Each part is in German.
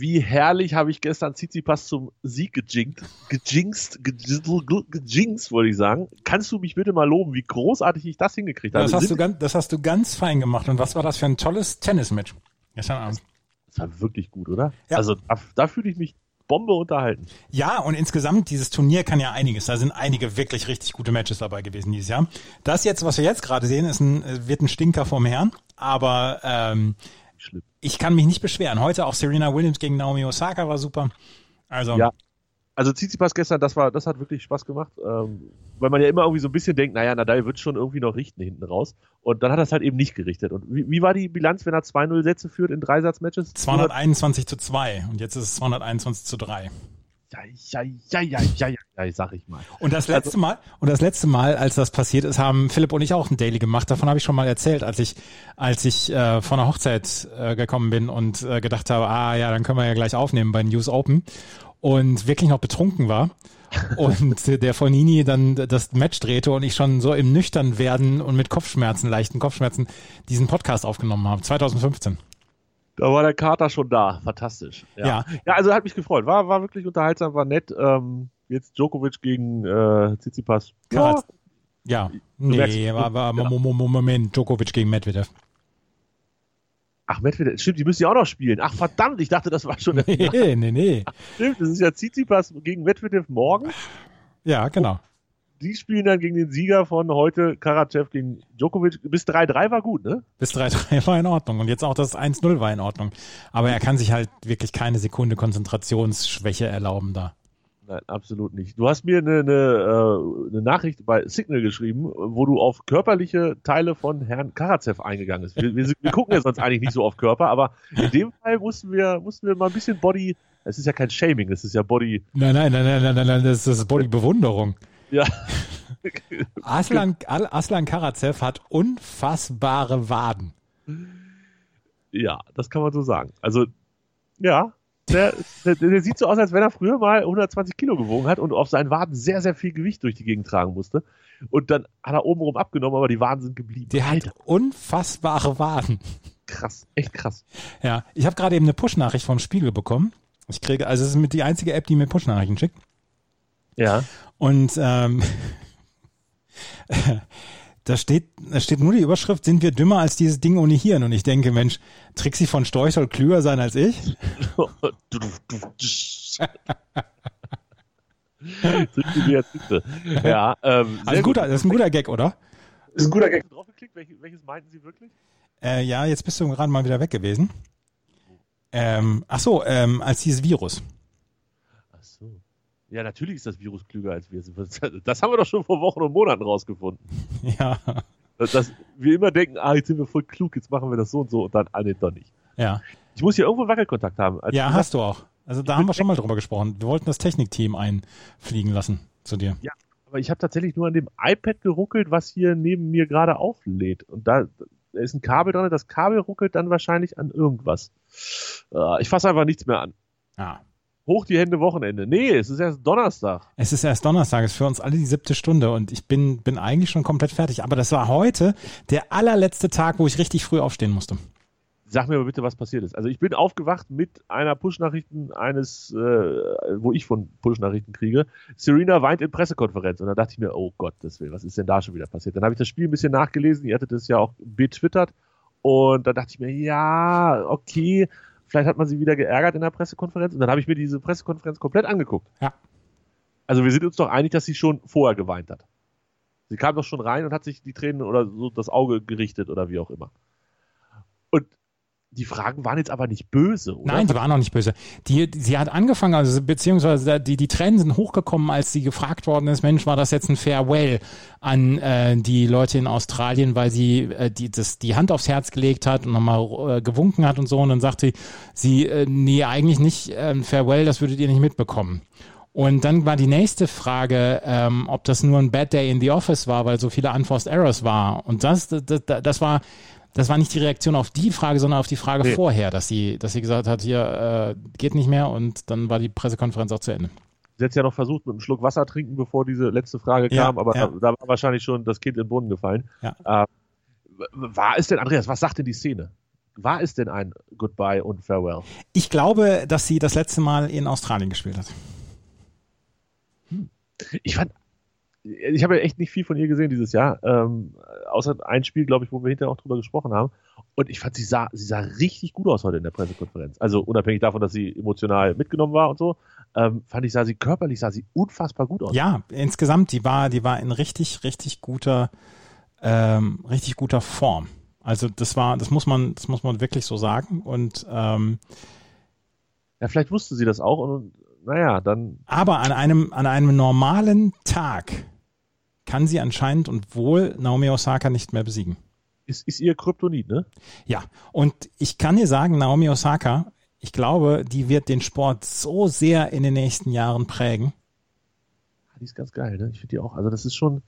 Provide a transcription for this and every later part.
wie herrlich habe ich gestern Tsitsipas zum Sieg gejinkt, gejinxt, gejinxt, gejinxt, wollte ich sagen. Kannst du mich bitte mal loben, wie großartig ich das hingekriegt habe? Das hast, du ganz, das hast du ganz fein gemacht. Und was war das für ein tolles Tennismatch gestern Abend? Das war wirklich gut, oder? Ja. Also da, da fühle ich mich Bombe unterhalten. Ja, und insgesamt, dieses Turnier kann ja einiges. Da sind einige wirklich richtig gute Matches dabei gewesen dieses Jahr. Das jetzt, was wir jetzt gerade sehen, ist ein, wird ein Stinker vom Herrn. Aber ähm, Schlimm. ich kann mich nicht beschweren. Heute auch Serena Williams gegen Naomi Osaka war super. Also, Ja. Also Tsitsipas gestern, das war, das hat wirklich Spaß gemacht, ähm, weil man ja immer irgendwie so ein bisschen denkt, naja, Nadal wird schon irgendwie noch richten hinten raus. Und dann hat er es halt eben nicht gerichtet. Und wie, wie war die Bilanz, wenn er 2-0 Sätze führt in Dreisatzmatches? 221 zu 2 und jetzt ist es 221 zu 3. Ja, ja, ja, ja, ja, sag ich mal. Und das letzte Mal, und das letzte Mal, als das passiert ist, haben Philipp und ich auch ein Daily gemacht. Davon habe ich schon mal erzählt, als ich, als ich äh, von der Hochzeit äh, gekommen bin und äh, gedacht habe, ah ja, dann können wir ja gleich aufnehmen bei News Open und wirklich noch betrunken war. und der Fonini dann das Match drehte und ich schon so im nüchtern werden und mit Kopfschmerzen, leichten Kopfschmerzen, diesen Podcast aufgenommen habe. 2015. Da war der Kater schon da. Fantastisch. Ja. Ja. ja. also hat mich gefreut. War, war wirklich unterhaltsam, war nett. Ähm, jetzt Djokovic gegen äh, Tsitsipas. Ja. Ja, nee, war, war, Moment, Djokovic gegen Medvedev. ach, Medvedev, stimmt, die müssen ja auch noch spielen. Ach, verdammt, ich dachte, das war schon der Nee, nee, nee. Stimmt, das ist ja Tsitsipas gegen Medvedev morgen. Ja, genau. Die spielen dann gegen den Sieger von heute, Karatsev gegen Djokovic. Bis 3-3 war gut, ne? Bis 3-3 war in Ordnung. Und jetzt auch das 1-0 war in Ordnung. Aber er kann sich halt wirklich keine Sekunde Konzentrationsschwäche erlauben da. Nein, absolut nicht. Du hast mir eine, eine, äh, eine Nachricht bei Signal geschrieben, wo du auf körperliche Teile von Herrn Karatsev eingegangen bist. Wir, wir, wir gucken ja sonst eigentlich nicht so auf Körper, aber in dem Fall mussten wir, mussten wir mal ein bisschen Body, es ist ja kein Shaming, es ist ja Body, Nein, nein, nein, nein, nein, nein, nein das ist Bodybewunderung. Ja, Aslan, Aslan Karatsev hat unfassbare Waden. ja, das kann man so sagen. Also, ja, der, der, der sieht so aus, als wenn er früher mal 120 Kilo gewogen hat und auf seinen Waden sehr, sehr viel Gewicht durch die Gegend tragen musste. Und dann hat er obenrum abgenommen, aber die Waden sind geblieben. Der hat unfassbare Waden. krass, echt krass. Ja, ich habe gerade eben eine Push-Nachricht vom Spiegel bekommen. Ich kriege, also es ist mit die einzige App, die mir Push-Nachrichten schickt. Ja. Und ähm, da steht, da steht nur die Überschrift, sind wir dümmer als dieses Ding ohne Hirn? Und ich denke, Mensch, Trixie von Storch soll klüger sein als ich? ja, ähm, Also guter, das ist ein guter Gag, oder? ist ein guter Gag. Draufgeklickt, welches, welches meinten Sie wirklich? Äh, ja, jetzt bist du gerade mal wieder weg gewesen. Ähm, ach so, ähm, als dieses Virus. Ja, natürlich ist das Virus klüger als wir. Das haben wir doch schon vor Wochen und Monaten rausgefunden. Ja, Dass, dass wir immer denken, ah, jetzt sind wir voll klug, jetzt machen wir das so und so und dann, ah, nee, doch nicht. ja. Ich muss hier irgendwo Wackelkontakt haben. Als Ja, hast du auch. Also da haben wir schon mal drüber gesprochen. Wir wollten das Technikteam einfliegen lassen zu dir. Aber ich habe tatsächlich nur an dem iPad geruckelt, was hier neben mir gerade auflädt. Und da, da ist ein Kabel dran, das Kabel ruckelt dann wahrscheinlich an irgendwas. Äh, ich fasse einfach nichts mehr an. Ja. Hoch die Hände Wochenende. Nee, es ist erst Donnerstag. Es ist erst Donnerstag, es ist für uns alle die siebte Stunde und ich bin, bin eigentlich schon komplett fertig. Aber das war heute der allerletzte Tag, wo ich richtig früh aufstehen musste. Sag mir aber bitte, was passiert ist. Also ich bin aufgewacht mit einer Push-Nachrichten eines, äh, wo ich von Push-Nachrichten kriege. Serena weint in Pressekonferenz. Und da dachte ich mir, oh Gott, das will, was ist denn da schon wieder passiert? Dann habe ich das Spiel ein bisschen nachgelesen. Ihr hattet das ja auch betwittert. Und dann dachte ich mir, ja, okay, vielleicht hat man sie wieder geärgert in der Pressekonferenz. Und dann habe ich mir diese Pressekonferenz komplett angeguckt. Ja. Also wir sind uns doch einig, dass sie schon vorher geweint hat. Sie kam doch schon rein und hat sich die Tränen oder so das Auge gerichtet oder wie auch immer. Die Fragen waren jetzt aber nicht böse, oder? Nein, die waren noch nicht böse. Die, sie hat angefangen, also beziehungsweise die, die Tränen sind hochgekommen, als sie gefragt worden ist, Mensch, war das jetzt ein Farewell an äh, die Leute in Australien, weil sie äh, die, das, die Hand aufs Herz gelegt hat und nochmal äh, gewunken hat und so. Und dann sagte sie, äh, nee, eigentlich nicht äh, Farewell, das würdet ihr nicht mitbekommen. Und dann war die nächste Frage, ähm, ob das nur ein Bad Day in the Office war, weil so viele Unforced Errors war. Und das, das, das war Das war nicht die Reaktion auf die Frage, sondern auf die Frage Nee. vorher, dass sie, dass sie gesagt hat, hier äh, geht nicht mehr und dann war die Pressekonferenz auch zu Ende. Sie hat es ja noch versucht, mit einem Schluck Wasser trinken, bevor diese letzte Frage Ja, kam, aber ja. Da, da war wahrscheinlich schon das Kind in den Brunnen gefallen. Ja. Äh, war es denn, Andreas, was sagt denn die Szene? War es denn ein Goodbye und Farewell? Ich glaube, dass sie das letzte Mal in Australien gespielt hat. Ich fand, ich habe ja echt nicht viel von ihr gesehen dieses Jahr, ähm, außer ein Spiel, glaube ich, wo wir hinterher auch drüber gesprochen haben. Und ich fand, sie sah, sie sah richtig gut aus heute in der Pressekonferenz. Also unabhängig davon, dass sie emotional mitgenommen war und so, ähm, fand ich, sah sie körperlich, sah sie unfassbar gut aus. Ja, insgesamt, die war, die war in richtig, richtig guter, ähm, richtig guter Form. Also das war, das muss man, das muss man wirklich so sagen. Und ähm, Ja, vielleicht wusste sie das auch und naja, dann aber an einem, an einem normalen Tag kann sie anscheinend und wohl Naomi Osaka nicht mehr besiegen. ist, ist ihr Kryptonit, ne? Ja, und ich kann dir sagen, Naomi Osaka, ich glaube, die wird den Sport so sehr in den nächsten Jahren prägen. Die ist ganz geil, ne? Ich finde die auch, also das ist schon,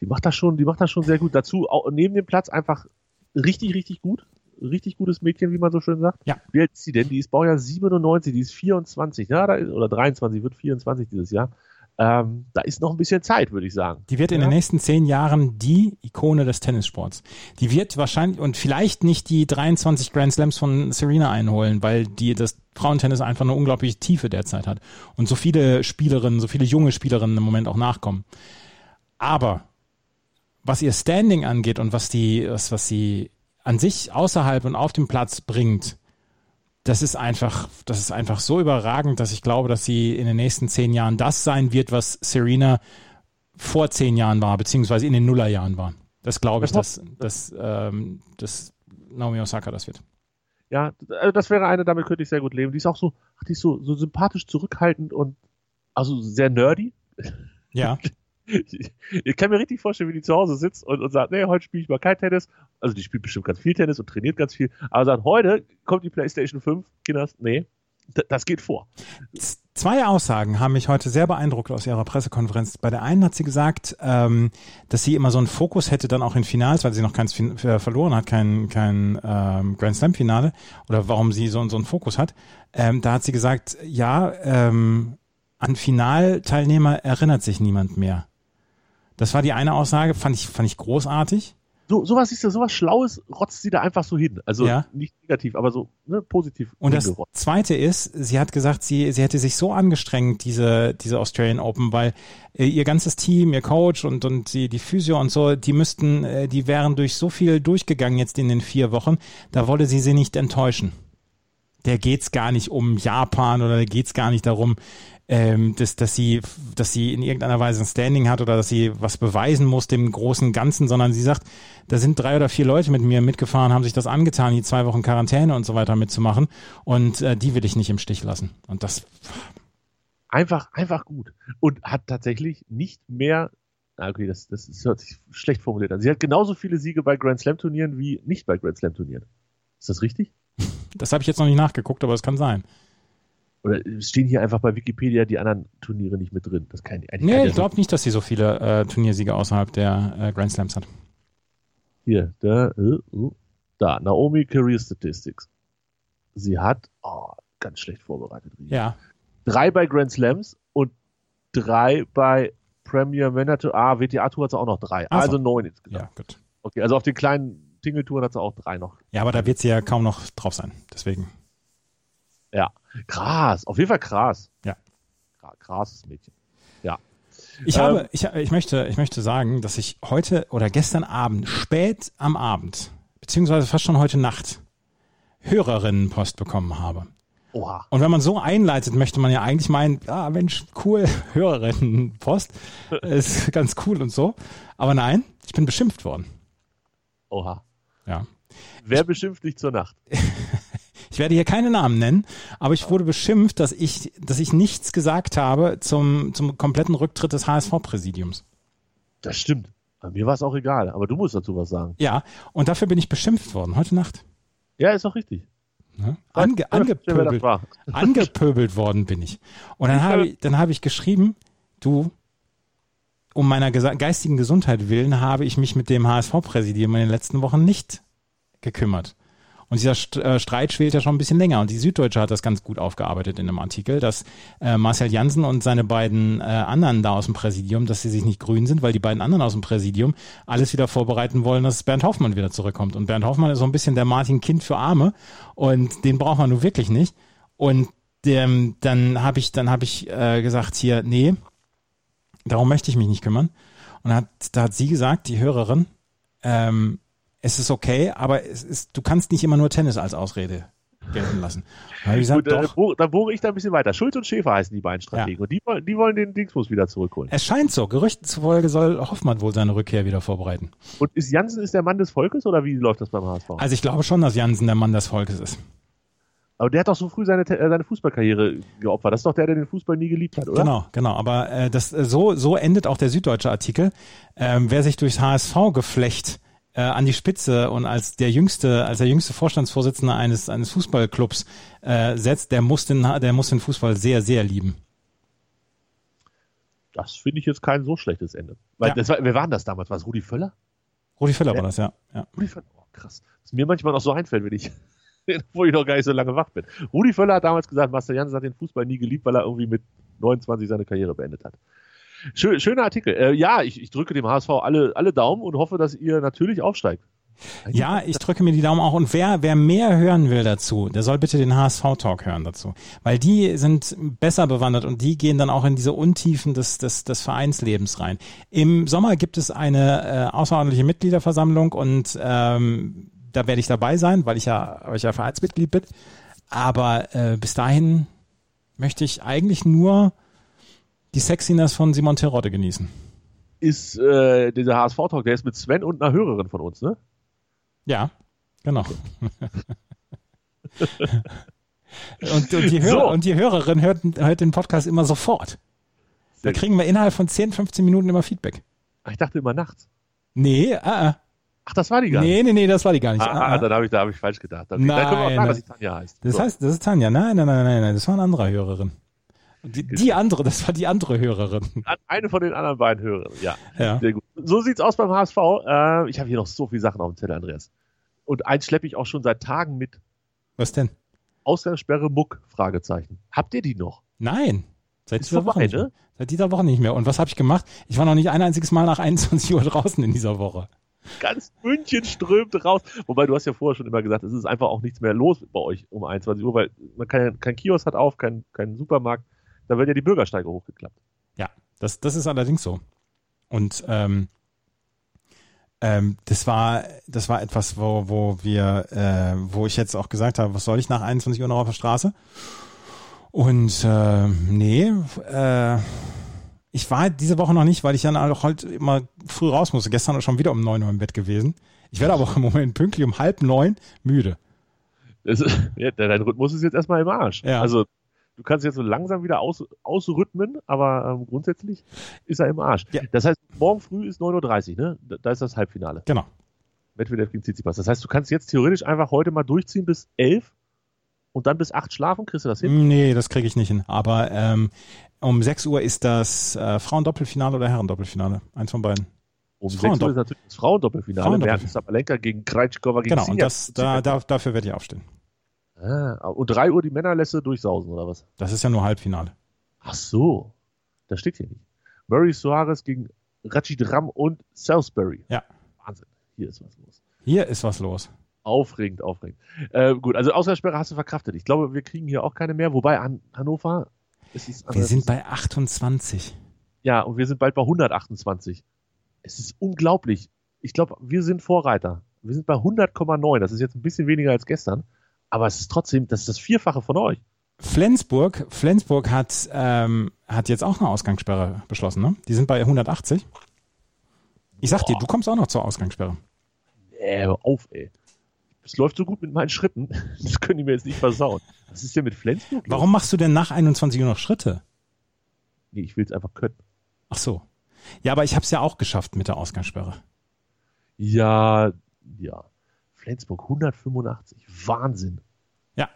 die macht das schon, die macht das schon sehr gut. Dazu auch neben dem Platz einfach richtig, richtig gut. Richtig gutes Mädchen, wie man so schön sagt. Ja. Wie alt ist sie denn? Die ist Baujahr 97, die ist 24, ja, oder 23, wird 24 dieses Jahr. Ähm, da ist noch ein bisschen Zeit, würde ich sagen. Die wird in Ja. den nächsten zehn Jahren die Ikone des Tennissports. Die wird wahrscheinlich und vielleicht nicht die 23 Grand Slams von Serena einholen, weil die das Frauentennis einfach eine unglaubliche Tiefe derzeit hat und so viele Spielerinnen, so viele junge Spielerinnen im Moment auch nachkommen. Aber was ihr Standing angeht und was die, was, was sie an sich außerhalb und auf dem Platz bringt, das ist einfach, das ist einfach so überragend, dass ich glaube, dass sie in den nächsten zehn Jahren das sein wird, was Serena vor zehn Jahren war, beziehungsweise in den Nullerjahren war. Das glaube ich, Das dass, dass, ähm, dass Naomi Osaka das wird. Ja, also das wäre eine, damit könnte ich sehr gut leben. Die ist auch so, ach, die ist so, so sympathisch zurückhaltend und also sehr nerdy. Ja, Ich, kann mir richtig vorstellen, wie die zu Hause sitzt und, und sagt, nee, heute spiele ich mal kein Tennis. Also die spielt bestimmt ganz viel Tennis und trainiert ganz viel. Aber sagt, heute kommt die PlayStation 5. Kinders, nee, das geht vor. Zwei Aussagen haben mich heute sehr beeindruckt aus ihrer Pressekonferenz. Bei der einen hat sie gesagt, ähm, dass sie immer so einen Fokus hätte dann auch in Finals, weil sie noch keins äh, verloren hat, kein, kein ähm, Grand Slam Finale oder warum sie so, so einen Fokus hat. Ähm, da hat sie gesagt, ja, ähm, an Finalteilnehmer erinnert sich niemand mehr. Das war die eine Aussage, fand ich, fand ich großartig. So, sowas ist ja sowas Schlaues, rotzt sie da einfach so hin. Also Ja. nicht negativ, aber so ne, positiv. Und das. Zweite ist, sie hat gesagt, sie, sie hätte sich so angestrengt, diese, diese Australian Open, weil äh, ihr ganzes Team, ihr Coach und, und die, die Physio und so, die müssten, äh, die wären durch so viel durchgegangen jetzt in den vier Wochen, da wolle sie sie nicht enttäuschen. Der geht's gar nicht um Japan oder da geht's gar nicht darum, ähm, dass, dass sie, dass sie in irgendeiner Weise ein Standing hat oder dass sie was beweisen muss dem großen Ganzen, sondern sie sagt, da sind drei oder vier Leute mit mir mitgefahren, haben sich das angetan, die zwei Wochen Quarantäne und so weiter mitzumachen und äh, die will ich nicht im Stich lassen. Und das, Einfach, einfach gut. Und hat tatsächlich nicht mehr, ah, okay, das, das, das hört sich schlecht formuliert an. Sie hat genauso viele Siege bei Grand Slam Turnieren wie nicht bei Grand Slam Turnieren. Ist das richtig? das habe ich jetzt noch nicht nachgeguckt, aber es kann sein. Oder stehen hier einfach bei Wikipedia die anderen Turniere nicht mit drin? Das kann eigentlich Nee, ich glaube nicht, dass sie so viele äh, Turniersiege außerhalb der äh, Grand Slams hat. Hier, da, äh, uh, da, Naomi Career Statistics. Sie hat, oh, ganz schlecht vorbereitet. Ja, Drei bei Grand Slams und drei bei Premier Tour. Ah, WTA Tour hat sie auch noch drei. Ach so. Also neun insgesamt. ja, gut. Okay, also auf den kleinen Tingeltouren hat sie auch drei noch. Ja, aber da wird sie ja kaum noch drauf sein. Deswegen. Ja, krass. Auf jeden Fall krass. Ja. Kra- Krasses Mädchen. Ja. Ich Ähm, habe, ich, ich möchte, ich möchte sagen, dass ich heute oder gestern Abend, spät am Abend, beziehungsweise fast schon heute Nacht, Hörerinnenpost bekommen habe. Oha. Und wenn man so einleitet, möchte man ja eigentlich meinen, ah Mensch, cool, Hörerinnenpost, ist ganz cool und so. Aber nein, ich bin beschimpft worden. Oha. Ja. Wer beschimpft dich zur Nacht? Ich werde hier keine Namen nennen, aber ich wurde beschimpft, dass ich, dass ich nichts gesagt habe zum, zum kompletten Rücktritt des HSV-Präsidiums. Das stimmt. Bei mir war es auch egal, aber du musst dazu was sagen. Ja, und dafür bin ich beschimpft worden, heute Nacht. Ja, ist auch richtig. Ne? Ange, angepöbelt, angepöbelt worden bin ich. Und dann habe ich, dann habe ich geschrieben, du, um meiner geistigen Gesundheit willen habe ich mich mit dem HSV-Präsidium in den letzten Wochen nicht gekümmert. Und dieser äh, Streit schwelt ja schon ein bisschen länger. Und die Süddeutsche hat das ganz gut aufgearbeitet in einem Artikel, dass äh, Marcel Janssen und seine beiden äh, anderen da aus dem Präsidium, dass sie sich nicht grün sind, weil die beiden anderen aus dem Präsidium alles wieder vorbereiten wollen, dass Bernd Hoffmann wieder zurückkommt. Und Bernd Hoffmann ist so ein bisschen der Martin Kind für Arme und den braucht man nun wirklich nicht. Und dem, dann habe ich, dann habe ich äh, gesagt hier, nee, darum möchte ich mich nicht kümmern. Und hat, da hat sie gesagt, die Hörerin, ähm, es ist okay, aber es ist, du kannst nicht immer nur Tennis als Ausrede gelten lassen. Da, gesagt, Gut, doch, bohre- da bohre ich da ein bisschen weiter. Schulz und Schäfer heißen die beiden Strategen. Und die, wollen- die wollen den Dingsbus wieder zurückholen. es scheint so. Gerüchten zufolge soll Hoffmann wohl seine Rückkehr wieder vorbereiten. Und ist Jansen ist der Mann des Volkes oder wie läuft das beim HSV? Also ich glaube schon, dass Jansen der Mann des Volkes ist. Aber der hat doch so früh seine, äh, seine Fußballkarriere geopfert. Das ist doch der, der den Fußball nie geliebt hat, oder? Genau, genau. Aber äh, das äh, so so endet auch der süddeutsche Artikel. Ähm, wer sich durchs HSV-Geflecht äh, an die Spitze und als der jüngste, als der jüngste Vorstandsvorsitzende eines eines Fußballclubs äh, setzt, der muss den der muss den Fußball sehr sehr lieben. Das finde ich jetzt kein so schlechtes Ende. Weil Ja. das war, wer war denn das damals? War es Rudi Völler? Rudi Völler Ja. war das ja. ja. Rudi Völler, oh, krass. Was mir manchmal noch so einfällt, wenn ich, wo ich noch gar nicht so lange wach bin. Rudi Völler hat damals gesagt, Marcel Janssen hat den Fußball nie geliebt, weil er irgendwie mit 29 seine Karriere beendet hat. Schön, schöner Artikel. Äh, ja, ich, ich drücke dem HSV alle, alle Daumen und hoffe, dass ihr natürlich aufsteigt. Ja, ich drücke mir die Daumen auch. Und wer, wer mehr hören will dazu, der soll bitte den HSV-Talk hören dazu. Weil die sind besser bewandert und die gehen dann auch in diese Untiefen des, des, des Vereinslebens rein. Im Sommer gibt es eine äh, außerordentliche Mitgliederversammlung und ähm, da werde ich dabei sein, weil ich ja, weil ich ja Vereinsmitglied bin. Aber äh, bis dahin möchte ich eigentlich nur die Sexiness von Simon Terodde genießen. Ist äh, dieser HSV-Talk, der ist mit Sven und einer Hörerin von uns, ne? Ja, genau. und, und, die Hör So. und die Hörerin hört, hört den Podcast immer sofort. Da kriegen wir innerhalb von 10, 15 Minuten immer Feedback. Ach, Ich dachte immer nachts. Nee, ah, ah. Ach, das war die gar nicht. nee, nee, nee, das war die gar nicht. Ah, Ah, ah, ah. dann habe ich, da hab ich falsch gedacht. Dann, dann können wir auch Nein, sagen, dass das- sie Tanja heißt. Das So. heißt, das ist Tanja. Nein, nein, nein, nein, nein, das war eine andere Hörerin. Die, die andere, das war die andere Hörerin. Eine von den anderen beiden Hörern, ja. Ja. Sehr gut. So sieht's aus beim HSV. Äh, ich habe hier noch so viele Sachen auf dem Zettel, Andreas. Und eins schleppe ich auch schon seit Tagen mit. Was denn? Ausgangssperre Muck? Fragezeichen. Habt ihr die noch? Nein. Seit dieser vorbei, Woche nicht ne? mehr. Seit dieser Woche nicht mehr. Und was habe ich gemacht? Ich war noch nicht ein einziges Mal nach 21 Uhr draußen in dieser Woche. Ganz München strömt raus. Wobei du hast ja vorher schon immer gesagt, es ist einfach auch nichts mehr los bei euch um 21 Uhr, weil man kann, kein Kiosk hat auf, kein, kein Supermarkt. Da werden ja die Bürgersteige hochgeklappt. Ja, das, das ist allerdings so. Und ähm, ähm, das war das war etwas, wo, wo wir, äh, wo ich jetzt auch gesagt habe, was soll ich nach 21 Uhr noch auf der Straße? Und äh, nee, äh, ich war diese Woche noch nicht, weil ich dann auch halt immer früh raus musste. Gestern auch schon wieder um 9 Uhr im Bett gewesen. Ich werde aber auch im Moment pünktlich um halb neun müde. Das, ja, dein Rhythmus ist jetzt erstmal im Arsch. Ja. Also du kannst jetzt so langsam wieder aus, ausrhythmen, aber ähm, grundsätzlich ist er im Arsch. Ja. Das heißt, morgen früh ist 9.30 Uhr, ne? Da, da ist das Halbfinale. Genau. Medvedev gegen Tsitsipas. Das heißt, du kannst jetzt theoretisch einfach heute mal durchziehen bis 11 und dann bis 8 schlafen. Kriegst du das hin? Nee, das kriege ich nicht hin. Aber ähm, um 6 Uhr ist das äh, Frauendoppelfinale oder Herrendoppelfinale. Eins von beiden. Um das 6 Uhr ist natürlich das Frauendoppelfinale. Frauendoppel- Mertens Sabalenka gegen Krejcikova gegen Genau, und Sinja. das, da, da, dafür werde ich aufstehen. Ah, und 3 Uhr die Männer lässt du durchsausen, oder was? Das ist ja nur Halbfinale. Ach so. Das steht hier nicht. Murray Soares gegen Rachid Ram und Salisbury. Ja. Wahnsinn. Hier ist was los. Hier ist was los. Aufregend, aufregend. Äh, gut, also Ausgangssperre hast du verkraftet. Ich glaube, wir kriegen hier auch keine mehr. Wobei an Hannover, es ist Wir sind bei 28. ja und wir sind bald bei 128. Es ist unglaublich. Ich glaube, wir sind Vorreiter. Wir sind bei 100,9. Das ist jetzt ein bisschen weniger als gestern, aber es ist trotzdem, das ist das Vierfache von euch. Flensburg, Flensburg hat, ähm, hat jetzt auch eine Ausgangssperre beschlossen, ne? Die sind bei 180. Ich sag dir, du kommst auch noch zur Ausgangssperre. Äh, hör auf, ey. Es läuft so gut mit meinen Schritten. Das können die mir jetzt nicht versauen. Was ist denn mit Flensburg? los? Warum machst du denn nach 21 Uhr noch Schritte? Nee, ich will es einfach können. Ach so. Ja, aber ich habe es ja auch geschafft mit der Ausgangssperre. Ja, ja. Flensburg 185. Wahnsinn. Ja.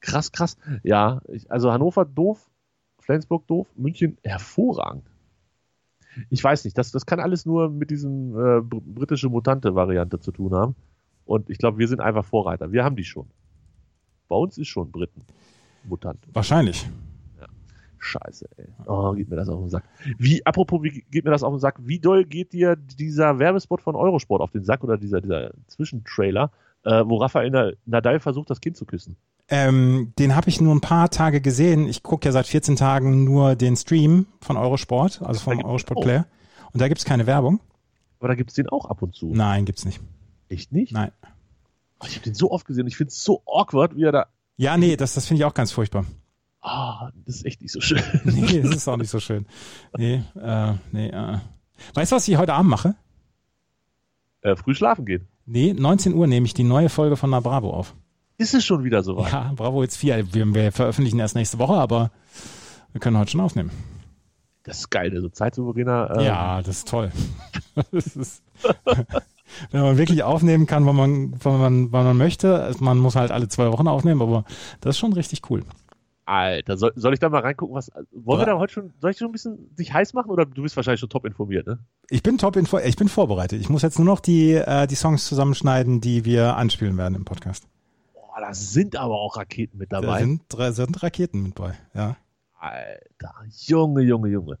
Krass, krass. Ja, ich, also Hannover doof, Flensburg doof, München hervorragend. Ich weiß nicht, das, das kann alles nur mit diesem äh, br- britische Mutante-Variante zu tun haben. Und ich glaube, wir sind einfach Vorreiter. Wir haben die schon. Bei uns ist schon Briten. Mutant. Wahrscheinlich. Scheiße, ey. Oh, geht mir das auf den Sack. Wie, apropos, wie geht mir das auf den Sack? Wie doll geht dir dieser Werbespot von Eurosport auf den Sack oder dieser, dieser Zwischentrailer, äh, wo Rafael Nadal versucht, das Kind zu küssen? Ähm, den habe ich nur ein paar Tage gesehen. Ich gucke ja seit 14 Tagen nur den Stream von Eurosport, also vom Eurosport Player. Und da gibt's keine Werbung. Aber da gibt's den auch ab und zu. Nein, gibt's nicht. Echt nicht? Nein. Oh, ich habe den so oft gesehen. Ich finde es so awkward, wie er da. Ja, nee, das, das finde ich auch ganz furchtbar. Ah, das ist echt nicht so schön. Nee, das ist auch nicht so schön. Nee, äh, nee, äh. Weißt du, was ich heute Abend mache? Äh, früh schlafen gehen. Nee, 19 Uhr nehme ich die neue Folge von Na Bravo auf. Ist es schon wieder soweit? Ja, Bravo jetzt 4. Wir, wir veröffentlichen erst nächste Woche, aber wir können heute schon aufnehmen. Das ist geil, so zeitsouveräner. Ähm, Ja, das ist toll. das ist, wenn man wirklich aufnehmen kann, wann man, wann man, wann man möchte. Also Man muss halt alle zwei Wochen aufnehmen, aber das ist schon richtig cool. Alter, soll, soll ich da mal reingucken, was. Wollen wir da heute schon. Soll ich schon ein bisschen sich heiß machen oder du bist wahrscheinlich schon top informiert, ne? Ich bin top info ich bin vorbereitet. Ich muss jetzt nur noch die, äh, die Songs zusammenschneiden, die wir anspielen werden im Podcast. Boah, da sind aber auch Raketen mit Da dabei. sind, drei- sind Raketen mit bei, ja. Alter, Junge, Junge, Junge.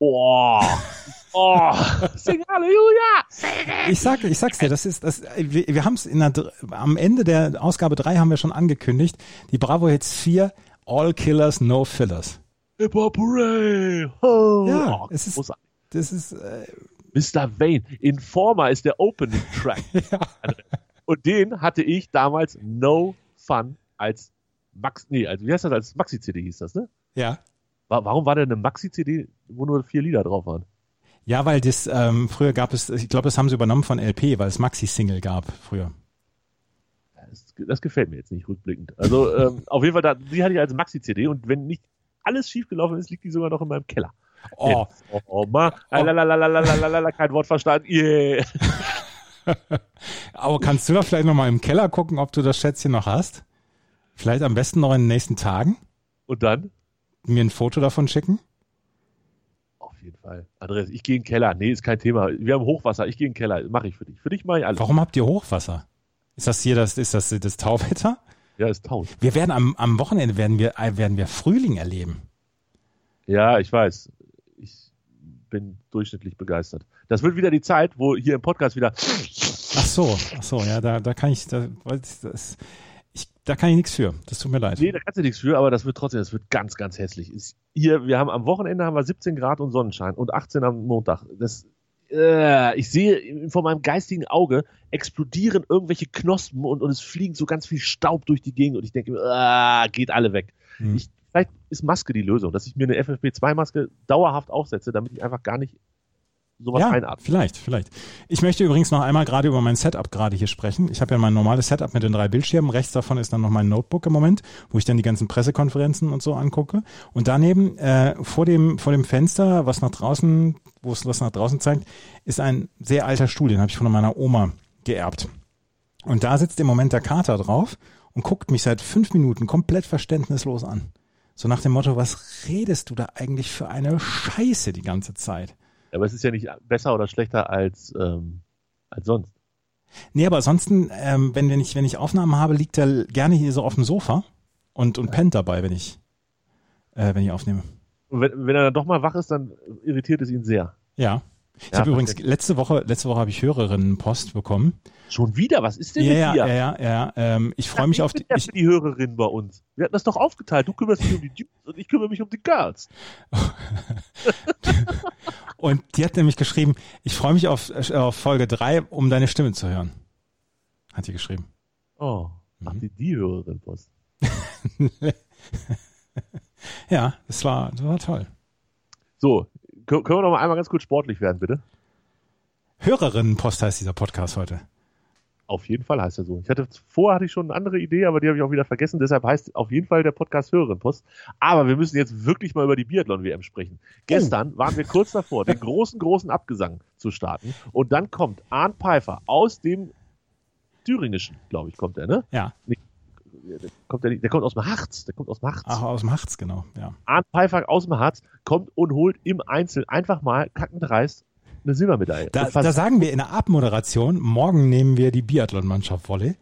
Oh, oh, sing Halleluja! Ich sag, ich sag's dir, das ist, das, wir, wir haben es in der, dr- am Ende der Ausgabe 3 haben wir schon angekündigt, die Bravo Hits 4, All Killers, No Fillers. Hip-Hop Hooray! Oh, Ja, oh, es ist- großartig. Das ist, äh, Mr. Vane, Informer ist der Opening Track. ja. Und den hatte ich damals No Fun als Max, nee, also wie heißt das, als Maxi-CD hieß das, ne? Ja. Wa- Warum war denn eine Maxi-CD, wo nur vier Lieder drauf waren? Ja, weil das, ähm, früher gab es, ich glaube, das haben sie übernommen von LP, weil es Maxi-Single gab früher. Das, gefällt mir jetzt nicht rückblickend. Also ähm, auf jeden Fall, da, die hatte ich als Maxi-CD und wenn nicht alles schiefgelaufen ist, liegt die sogar noch in meinem Keller. Oh, oh, oh ma, lalalalalalala, kein Wort verstanden. Yeah. aber kannst du da vielleicht nochmal im Keller gucken, ob du das Schätzchen noch hast? Vielleicht am besten noch in den nächsten Tagen Und dann? mir ein Foto davon schicken? Auf jeden Fall. Andreas, ich gehe in den Keller. Nee, ist kein Thema. Wir haben Hochwasser. Ich gehe in den Keller. Mache ich für dich. Für dich mache ich alles. Warum habt ihr Hochwasser? Ist das hier das, ist das das Tauwetter? Ja, ist taut. Wir werden am, am Wochenende werden wir, äh, werden wir Frühling erleben. Ja, ich weiß. Ich bin durchschnittlich begeistert. Das wird wieder die Zeit, wo hier im Podcast wieder. Ach so, ach so, ja, da, da kann ich, da, das, ich, da kann ich nichts für. Das tut mir leid. Nee, da kannst du nichts für, aber das wird trotzdem, das wird ganz, ganz hässlich. Ist hier, wir haben am Wochenende haben wir 17 Grad und Sonnenschein und 18 am Montag. Das, äh, ich sehe vor meinem geistigen Auge explodieren irgendwelche Knospen und, und es fliegen so ganz viel Staub durch die Gegend und ich denke, äh, geht alle weg. Hm. Ich, vielleicht ist Maske die Lösung, dass ich mir eine FFP2-Maske dauerhaft aufsetze, damit ich einfach gar nicht sowas ja, einatme. vielleicht, vielleicht. Ich möchte übrigens noch einmal gerade über mein Setup gerade hier sprechen. Ich habe ja mein normales Setup mit den drei Bildschirmen. Rechts davon ist dann noch mein Notebook im Moment, wo ich dann die ganzen Pressekonferenzen und so angucke. Und daneben äh, vor dem vor dem Fenster, was nach draußen, wo es was nach draußen zeigt, ist ein sehr alter Stuhl. Den habe ich von meiner Oma geerbt. Und da sitzt im Moment der Kater drauf und guckt mich seit fünf Minuten komplett verständnislos an. So nach dem Motto, was redest du da eigentlich für eine Scheiße die ganze Zeit? Aber es ist ja nicht besser oder schlechter als, ähm, als sonst. Nee, aber ansonsten, ähm, wenn, wenn, ich, wenn ich Aufnahmen habe, liegt er gerne hier so auf dem Sofa und, und pennt dabei, wenn ich, äh, wenn ich aufnehme. Und wenn, wenn er dann doch mal wach ist, dann irritiert es ihn sehr. Ja. Ich Ja, habe übrigens letzte Woche, letzte Woche habe ich Hörerinnenpost bekommen. Schon wieder? Was ist denn Ja, mit ja, dir? ja, ja, ja. Ähm, ich freue mich auf die. bin Ich, für die Hörerin bei uns. Wir hatten das doch aufgeteilt. Du kümmerst dich um die Dudes und ich kümmere mich um die Girls. und die hat nämlich geschrieben, ich freue mich auf, äh, auf Folge drei, um deine Stimme zu hören. Hat sie geschrieben. Oh, ach, Mhm. die, die Hörerin Post. Ja, das war, das war toll. So, können, können wir noch mal einmal ganz kurz sportlich werden, bitte? Hörerinnenpost heißt dieser Podcast heute. Auf jeden Fall heißt er so. Ich hatte vorher hatte ich schon eine andere Idee, aber die habe ich auch wieder vergessen. Deshalb heißt auf jeden Fall der Podcast Hörerin Post. Aber wir müssen jetzt wirklich mal über die Biathlon WM sprechen. Gestern waren wir kurz davor, den großen großen Abgesang zu starten und dann kommt Arndt Pfeiffer aus dem Thüringischen, glaube ich, kommt er, ne? Ja. Der kommt der, nicht- der kommt aus dem Harz, der kommt aus dem Harz. Ach, aus dem Harz, genau. Ja. Arndt Pfeiffer aus dem Harz kommt und holt im Einzel einfach mal kackend dreist eine Silbermedaille. Da, da sagen wir in der Abmoderation, morgen nehmen wir die Biathlon-Mannschaft Volley.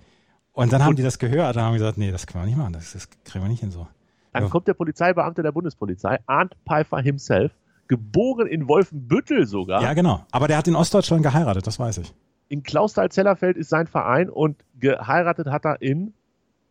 Und dann haben die das gehört und haben gesagt, nee, das können wir nicht machen, das, das kriegen wir nicht hin so. Dann Ja. kommt der Polizeibeamte der Bundespolizei, Arndt Pfeiffer himself, geboren in Wolfenbüttel sogar. Ja, genau. Aber der hat in Ostdeutschland geheiratet, das weiß ich. In Klausthal-Zellerfeld ist sein Verein und geheiratet hat er in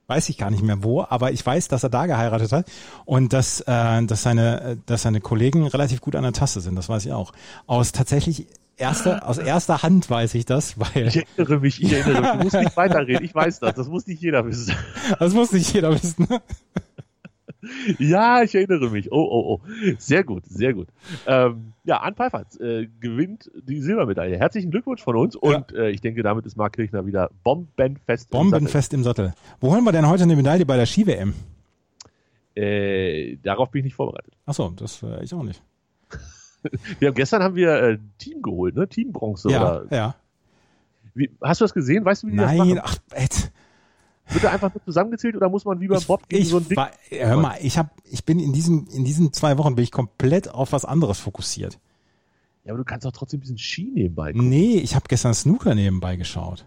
Weiß ich gar nicht mehr wo, aber ich weiß, dass er da geheiratet hat und dass, äh, dass, seine, dass seine Kollegen relativ gut an der Taste sind, das weiß ich auch. Aus tatsächlich erster, aus erster Hand weiß ich das, weil Ich erinnere mich, ich erinnere mich. Du musst nicht weiterreden, ich weiß das. Das muss nicht jeder wissen. das muss nicht jeder wissen. Ja, ich erinnere mich. Oh, oh, oh. Sehr gut, sehr gut. Ähm, ja, Arndt Pfeiffer äh, gewinnt die Silbermedaille. Herzlichen Glückwunsch von uns und äh, ich denke, damit ist Marc Kirchner wieder bombenfest. im Sattel. Bombenfest im Sattel. Wo holen wir denn heute eine Medaille bei der Ski-WM? Äh, darauf bin ich nicht vorbereitet. Achso, das äh, ich auch nicht. Wir haben, gestern haben wir äh, Team geholt, ne? Team Bronze. Ja, Oder, ja. wie, hast du das gesehen? Weißt du, wie die das Nein, machen? ach, Ed. Wird da einfach nur zusammengezählt oder muss man wie beim Bob gegen ich, so ein Ding? hör mal, ich hab, ich bin in diesen, in diesen zwei Wochen bin ich komplett auf was anderes fokussiert. Ja, aber du kannst auch trotzdem ein bisschen Ski nebenbei gucken. Nee, ich habe gestern Snooker nebenbei geschaut.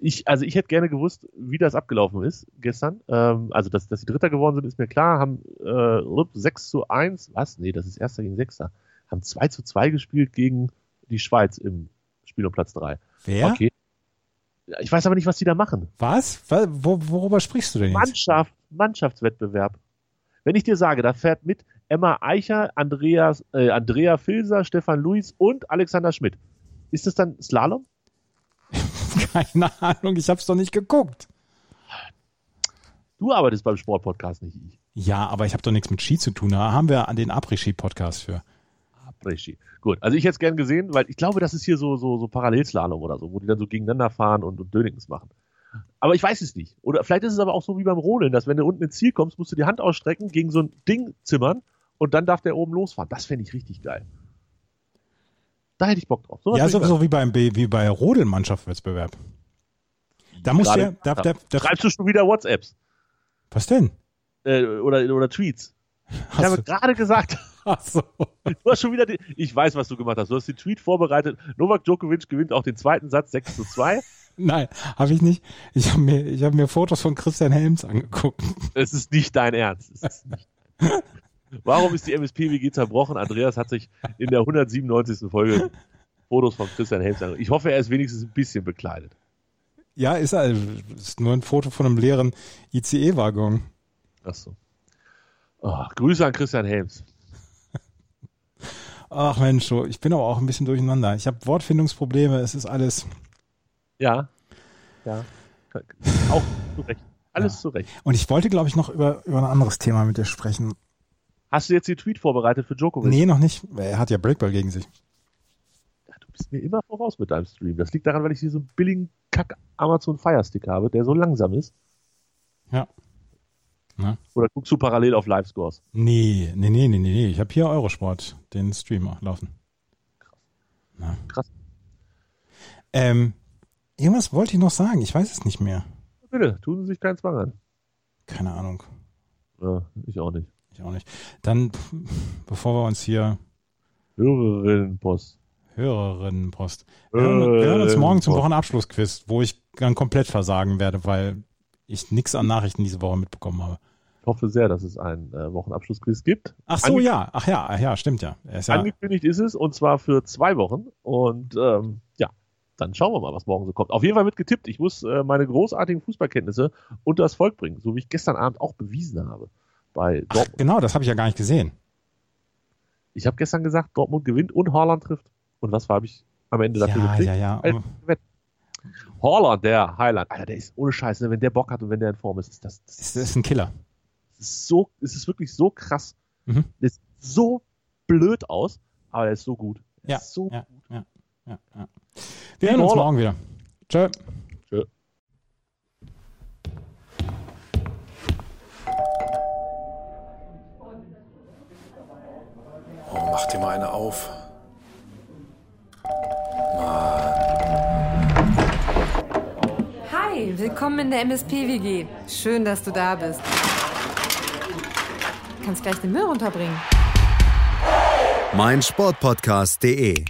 Ich, also ich hätte gerne gewusst, wie das abgelaufen ist gestern. Ähm, also, dass, dass die Dritter geworden sind, ist mir klar. Haben äh, 6 zu 1, was? Nee, das ist Erster gegen Sechster. Haben 2 zu 2 gespielt gegen die Schweiz im Spiel um Platz 3. Wer? Okay. Ich weiß aber nicht, was die da machen. Was? Wa- Wo, worüber sprichst du denn jetzt? Mannschaft, Mannschaftswettbewerb. Wenn ich dir sage, da fährt mit Emma Eicher, Andreas, äh, Andrea Filser, Stefan Luis und Alexander Schmidt. Ist das dann Slalom? Keine Ahnung, ich hab's doch nicht geguckt. Du arbeitest beim Sportpodcast, nicht ich. Ja, aber ich habe doch nichts mit Ski zu tun. Da haben wir an den Après-Ski-Podcast für. Après-Ski. Gut, also ich hätte es gern gesehen, weil ich glaube, das ist hier so, so, so Parallelslalom oder so, wo die dann so gegeneinander fahren und, und Dönings machen. Aber ich weiß es nicht. Oder vielleicht ist es aber auch so wie beim Rodeln, dass wenn du unten ins Ziel kommst, musst du die Hand ausstrecken, gegen so ein Ding zimmern und dann darf der oben losfahren. Das fände ich richtig geil. Da hätte ich Bock drauf. Sowas Ja, ich sowieso wie beim wie bei Rodelmannschaftswettbewerb. Da muss Gerade- der, da, der, der, Schreibst du schon wieder WhatsApps was denn? äh, oder, oder Tweets? Ich Hast habe du- gerade gesagt, so. du hast schon wieder den, ich weiß, was du gemacht hast. Du hast den Tweet vorbereitet. Novak Djokovic gewinnt auch den zweiten Satz 6 zu 2. Nein, habe ich nicht. Ich habe mir, ich hab mir Fotos von Christian Helms angeguckt. Es ist nicht dein Ernst. Es ist nicht. Warum ist die MSP-WG zerbrochen? Andreas hat sich in der 197. Folge Fotos von Christian Helms angeguckt. Ich hoffe, er ist wenigstens ein bisschen bekleidet. Ja, ist, er- ist nur ein Foto von einem leeren ICE-Waggon. Achso. Oh, Grüße an Christian Helms. Ach Mensch, ich bin aber auch ein bisschen durcheinander. Ich habe Wortfindungsprobleme, es ist alles. Ja. Ja. Auch zu Recht. Alles zu Recht. Und ich wollte, glaube ich, noch über, über ein anderes Thema mit dir sprechen. Hast du jetzt den Tweet vorbereitet für Djokovic? Nee, noch nicht. Er hat ja Breakball gegen sich. Ja, du bist mir immer voraus mit deinem Stream. Das liegt daran, weil ich hier so einen billigen Kack Amazon Fire Stick habe, der so langsam ist. Ja. Na? Oder guckst du parallel auf Live-Scores? Nee, nee, nee, nee, nee, nee. Ich habe hier Eurosport, den Stream laufen. Na. Krass. Ähm, irgendwas wollte ich noch sagen, ich weiß es nicht mehr. Bitte, tun Sie sich keinen Zwang an. Keine Ahnung. Ja, ich auch nicht. Ich auch nicht. Dann, bevor wir uns hier Hörerinnenpost. Hörerinnenpost. Wir hören, wir hören uns morgen zum. Wochenabschlussquiz, wo ich dann komplett versagen werde, weil ich nichts an Nachrichten diese Woche mitbekommen habe. Ich hoffe sehr, dass es einen äh, Wochenabschlussquiz gibt. Ach so, Ange- ja. Ach ja, ach ja, stimmt ja. Ist ja Angekündigt ist es und zwar für zwei Wochen. Und ähm, ja, dann schauen wir mal, was morgen so kommt. Auf jeden Fall wird getippt. Ich muss äh, meine großartigen Fußballkenntnisse unter das Volk bringen, so wie ich gestern Abend auch bewiesen habe bei ach, Dortmund. genau, das habe ich ja gar nicht gesehen. Ich habe gestern gesagt, Dortmund gewinnt und Haaland trifft. Und was habe ich am Ende dafür Ja, gekriegt? ja, ja. Ein Wett- Haaland, der Highland. Alter, der ist ohne Scheiß, ne? wenn der Bock hat und wenn der in Form ist, ist das, das Es ist ein Killer. So, es ist wirklich so krass. Mhm. Der sieht so blöd aus, aber der ist so gut. Der Ja, ist so ja, ja, ja, ja. Wir hören uns morgen wieder. Tschö. Tschö. Oh, mach dir mal eine auf. Hi, willkommen in der MSP-WG. Schön, dass du da bist. Kannst gleich den Müll runterbringen. meinsportpodcast.de